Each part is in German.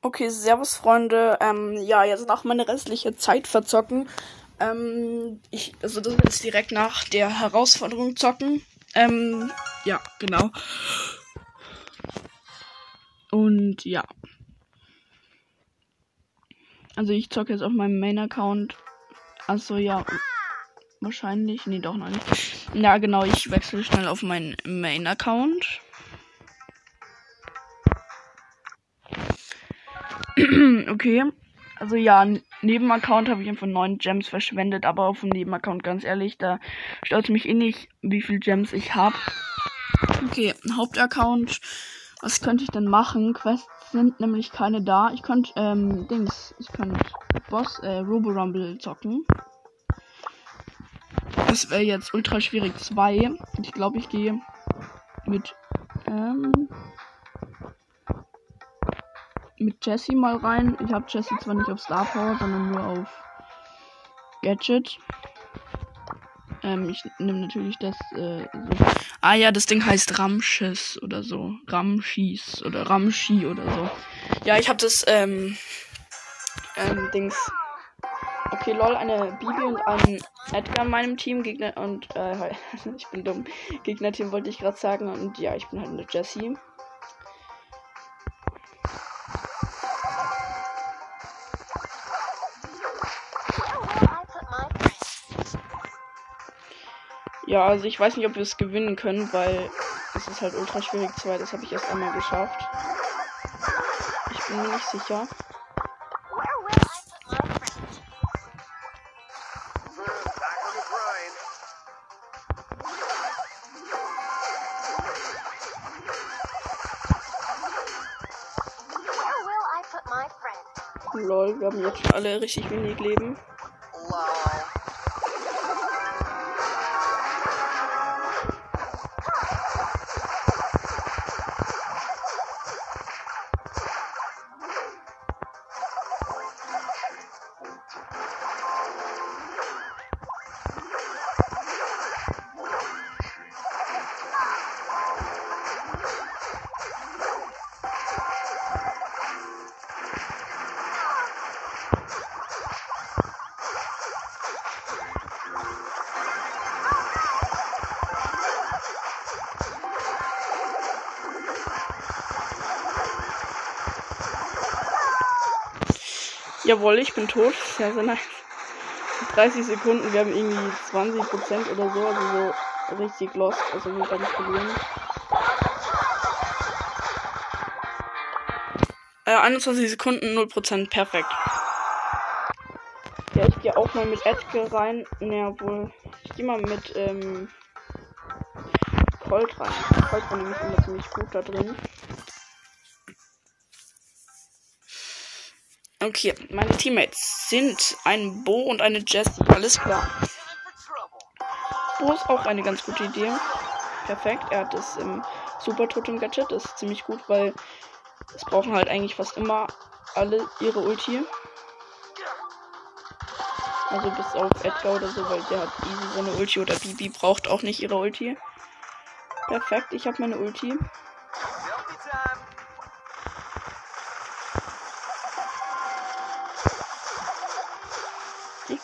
Okay, servus Freunde. Ähm, ja, jetzt noch meine restliche Zeit verzocken. Ähm, ich, also das ist direkt nach der Herausforderung zocken. Ähm, ja, genau. Und ja. Also ich zocke jetzt auf meinem Main-Account. Also ja, wahrscheinlich. Nee, doch noch nicht. Ja, genau, ich wechsle schnell auf meinen Main-Account. okay. Also ja, Nebenaccount habe ich einfach neun Gems verschwendet, aber auf dem Nebenaccount, ganz ehrlich, da stört mich eh nicht, wie viel Gems ich habe. Okay, Hauptaccount. Was könnte ich denn machen? Quests sind nämlich keine da. Ich könnte, ähm, Dings, ich könnte Boss, äh, Robo Rumble zocken. Das wäre jetzt ultra schwierig 2. Ich glaube, ich gehe mit, ähm, mit Jesse mal rein. Ich habe Jesse zwar nicht auf Star Power, sondern nur auf Gadget. Ähm, ich nehme natürlich das. Äh, so. Ah ja, das Ding heißt Ramschiss oder so. Ramschis oder Ramschi oder so. Ja, ich habe das ähm, ähm, Dings. Okay, lol, eine Bibi und ein Edgar in meinem Team. Gegner und äh, ich bin dumm. Gegnerteam wollte ich gerade sagen. Und ja, ich bin halt eine Jessie. Ja, also ich weiß nicht, ob wir es gewinnen können, weil es ist halt ultra schwierig. Zwei, das habe ich erst einmal geschafft. Ich bin mir nicht sicher. Lol, wir haben jetzt schon alle richtig wenig Leben. Jawohl, ich bin tot. Sehr, sehr nice. 30 Sekunden, wir haben irgendwie 20% oder so, also so richtig lost, also wir werden verlieren. Äh, 21 Sekunden, 0%, perfekt. Ja, ich gehe auch mal mit Edgar rein. Ne, obwohl, ich gehe mal mit, ähm, Colt rein. Colt war nämlich immer ziemlich gut da drin. Okay, meine Teammates sind ein Bo und eine Jessie. Alles klar. Bo ist auch eine ganz gute Idee. Perfekt. Er hat das im Super Totem Gadget. Das ist ziemlich gut, weil es brauchen halt eigentlich fast immer alle ihre Ulti. Also bis auf Edgar oder so, weil der hat easy seine Ulti oder Bibi braucht auch nicht ihre Ulti. Perfekt, ich habe meine Ulti.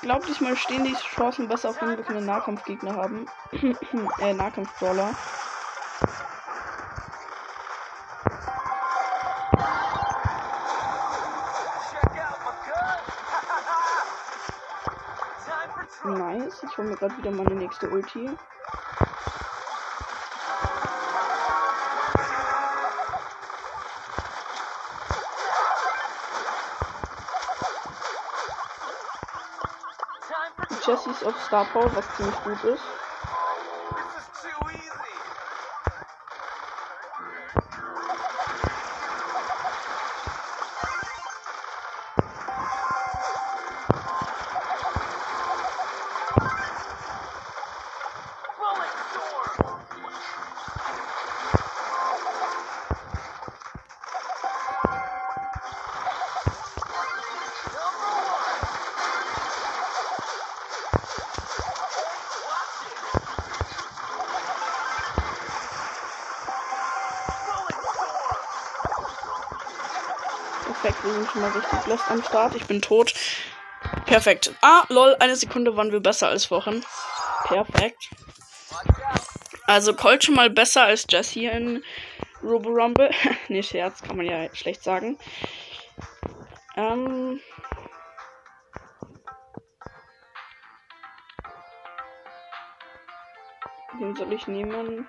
Glaube, diesmal stehen die Chancen besser, auf einen Nahkampfgegner haben. äh, Nahkampfbrawler. Nice, ich hole mir gerade wieder meine nächste Ulti. Jessies auf Star Power, was ziemlich gut ist. Perfekt, wir sind schon mal richtig lost am Start. Ich bin tot. Perfekt. Ah, lol, eine Sekunde waren wir besser als vorhin. Perfekt. Also Colt schon mal besser als Jesse in Robo Rumble. nee, Scherz, kann man ja schlecht sagen. Ähm. Den soll ich nehmen?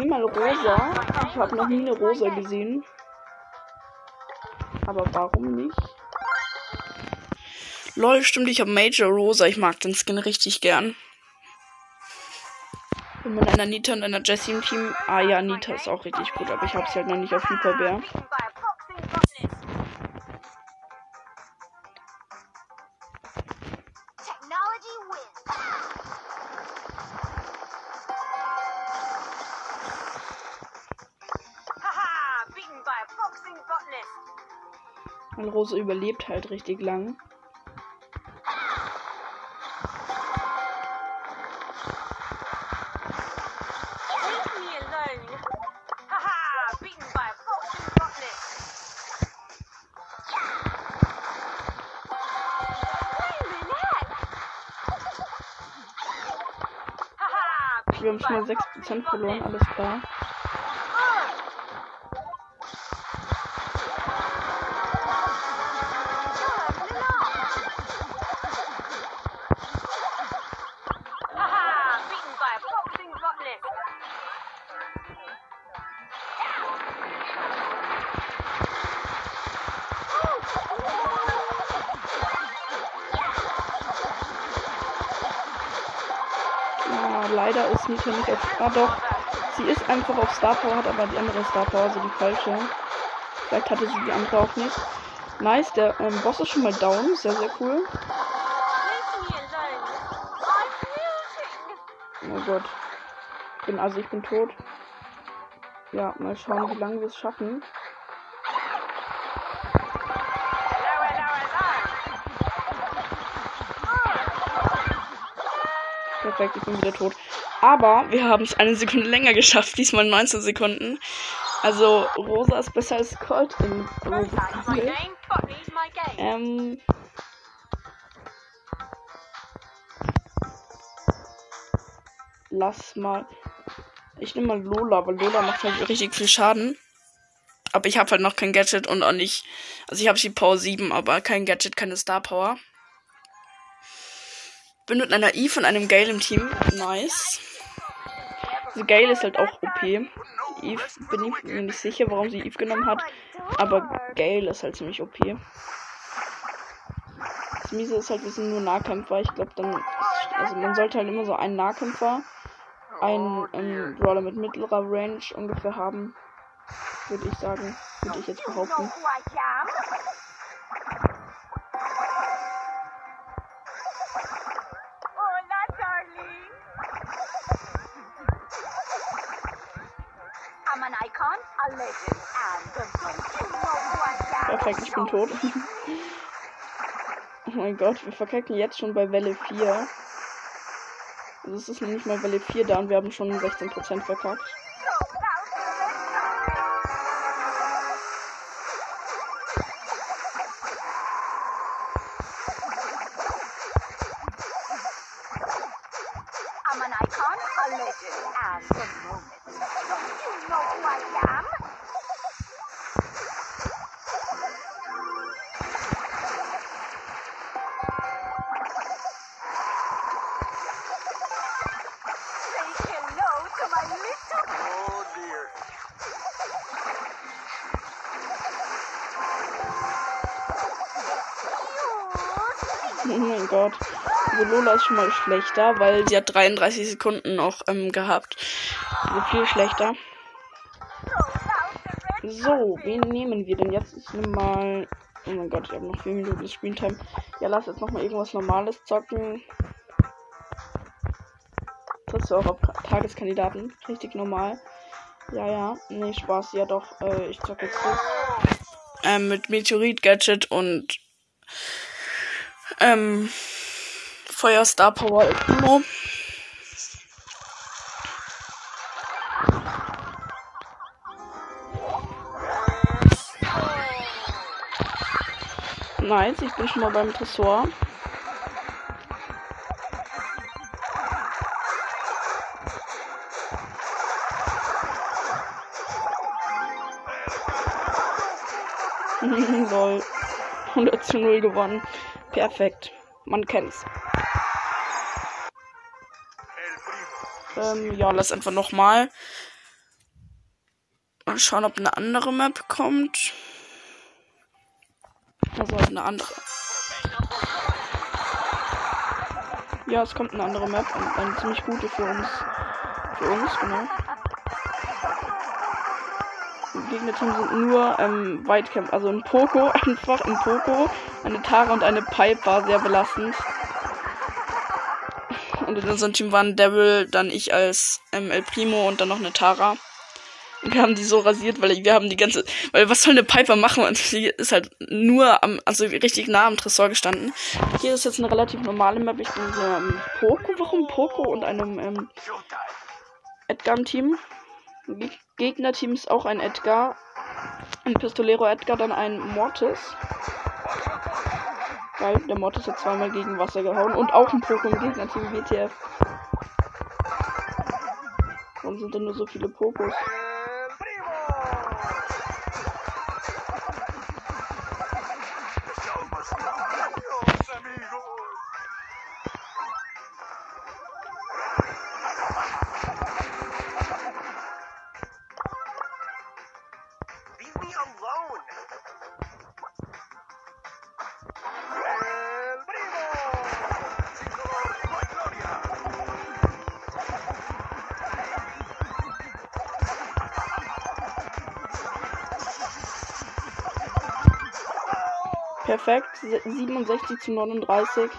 Nehme mal rosa. Ich habe noch nie eine rosa gesehen. Aber warum nicht? Lol, stimmt, ich habe Major Rosa. Ich mag den Skin richtig gern. Bin mit einer Nita und einer Jessie im Team. Ah ja, Nita ist auch richtig gut, aber ich habe sie halt noch nicht auf Hyperbär. Rose überlebt halt richtig lang. Wir haben schon mal 6% verloren, alles klar. Ist Nita nicht auf. Ah doch. Sie ist einfach auf Star Power, hat aber die andere Star Power, also die falsche. Vielleicht hatte sie die andere auch nicht. Nice, der ähm, Boss ist schon mal down. Sehr, sehr cool. Oh Gott. Bin, also ich bin tot. Ja, mal schauen, wie lange wir es schaffen. Perfekt, ich bin wieder tot. Aber wir haben es eine Sekunde länger geschafft, diesmal 19 Sekunden. Also Rosa ist besser als Colt in Ähm. Lass mal. Ich nehme mal Lola, weil Lola macht halt richtig viel Schaden. Aber ich habe halt noch kein Gadget und auch nicht. Also ich habe sie Power 7, aber kein Gadget, keine Star Power. Bin mit einer Eve und einem Gale im Team. Nice. Diese Gale ist halt auch OP. Eve bin ich mir nicht sicher, warum sie Eve genommen hat. Aber Gale ist halt ziemlich OP. Das Miese ist halt, wir sind nur Nahkämpfer. Ich glaube dann. Also man sollte halt immer so einen Nahkämpfer, einen ähm, Brawler mit mittlerer Range ungefähr haben. Würde ich sagen. Würde ich jetzt behaupten. Perfekt, ich bin tot. oh mein Gott, wir verkacken jetzt schon bei Welle 4. Also es ist noch nicht mal Welle 4 da und wir haben schon 16% verkackt. Oh mein Gott. Also Lola ist schon mal schlechter, weil sie hat 33 Sekunden noch ähm, gehabt. Also viel schlechter. So, wen nehmen wir denn jetzt? Ich nehme mal. Oh mein Gott, ich habe noch 4 Minuten Screentime. Ja, lass jetzt noch mal irgendwas Normales zocken. Trittst du auch auf Tageskandidaten? Richtig normal. Ja, ja. Nee, Spaß. Ja, doch. Äh, ich zocke jetzt das. Ähm, mit Meteorit Gadget und ähm, Feuer, Star Power, Ultimo. Nice, ich bin schon mal beim Tresor. Lol. 100 zu 0 gewonnen. Perfekt. Man kennt's. Ähm, ja, lass einfach nochmal. Mal schauen, ob eine andere Map kommt. Also eine andere. Ja, es kommt eine andere Map und eine ziemlich gute für uns. Für uns, genau. Gegnerteam sind nur ähm, Weitcamp. Also ein Poco, einfach ein Poco, eine Tara und eine Pipe war sehr belastend. Und in unserem Team waren Devil, dann ich als ähm, El Primo und dann noch eine Tara. Und wir haben die so rasiert, weil wir haben die ganze, weil was soll eine Piper machen? Und sie ist halt nur am, also richtig nah am Tresor gestanden. Hier ist jetzt eine relativ normale Map. Ich bin mit einem Poco, warum Poco und einem ähm, Edgar im Team. Gegnerteam ist auch ein Edgar. Ein Pistolero Edgar, dann ein Mortis. Geil, der Mortis hat zweimal gegen Wasser gehauen. Und auch ein im Gegnerteam WTF. Warum sind denn nur so viele Pokos? Perfekt. 67 zu 39.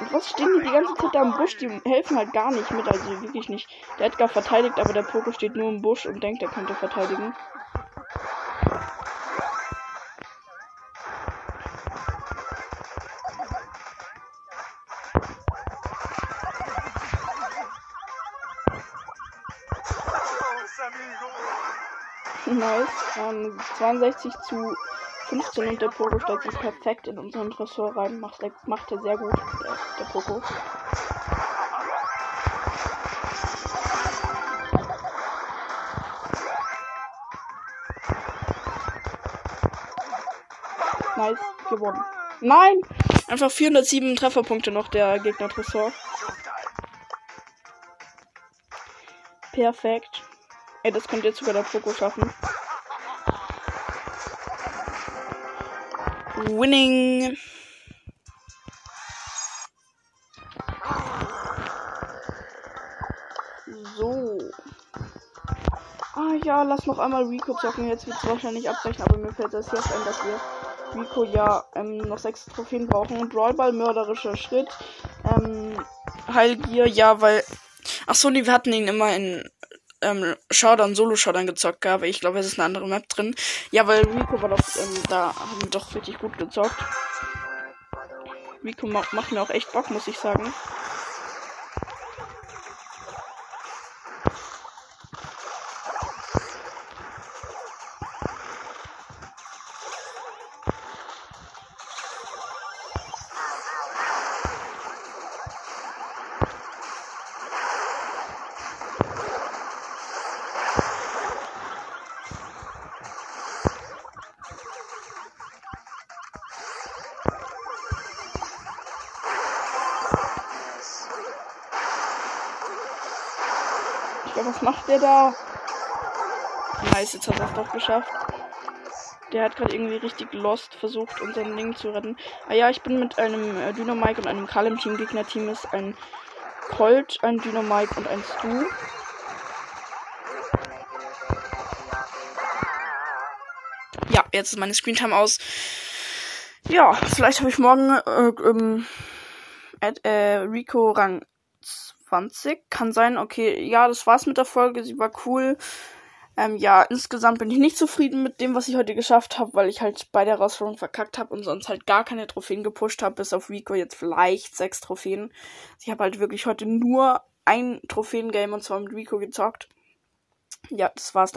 Und was stehen die die ganze Zeit da im Busch? Die helfen halt gar nicht mit, also wirklich nicht. Der Edgar verteidigt, aber der Poco steht nur im Busch und denkt, er könnte verteidigen. Nice. Ähm, 62 zu 15 und der Poco stellt sich perfekt in unseren Tresor rein. Macht er, macht er sehr gut, der, der Poco. Nice, gewonnen. Nein! Einfach 407 Trefferpunkte noch der Gegner Tresor. Perfekt. Ey, das könnte jetzt sogar der Poco schaffen. Winning. So. Ah ja, lass noch einmal Rico zocken. Jetzt wird es wahrscheinlich abbrechen, aber mir fällt das jetzt ein, dass wir Rico ja ähm, noch sechs Trophäen brauchen. Brawlball, mörderischer Schritt. Ähm, Heilgier, ja, weil. Ach so, nee, wir hatten ihn immer in ähm, Showdown, Solo-Showdown gezockt aber Ich glaube, es ist eine andere Map drin. Ja, weil Rico war doch, ähm, da haben wir doch richtig gut gezockt. Rico ma macht mir auch echt Bock, muss ich sagen. Ja, was macht der da? Nice, jetzt hat er es doch geschafft. Der hat gerade irgendwie richtig lost versucht, unseren Ding zu retten. Ah ja, ich bin mit einem äh, Dynamike und einem Karl im Team. Gegner-Team ist ein Colt, ein Dynamike und ein Stu. Ja, jetzt ist meine Screentime aus. Ja, vielleicht habe ich morgen äh, ähm, äh, Rico Rang 20. Kann sein, okay, ja, das war's mit der Folge. Sie war cool. Ähm, ja, insgesamt bin ich nicht zufrieden mit dem, was ich heute geschafft habe, weil ich halt bei der Herausforderung verkackt habe und sonst halt gar keine Trophäen gepusht habe, bis auf Rico jetzt vielleicht sechs Trophäen. Ich habe halt wirklich heute nur ein Trophäen-Game und zwar mit Rico gezockt. Ja, das war's dann.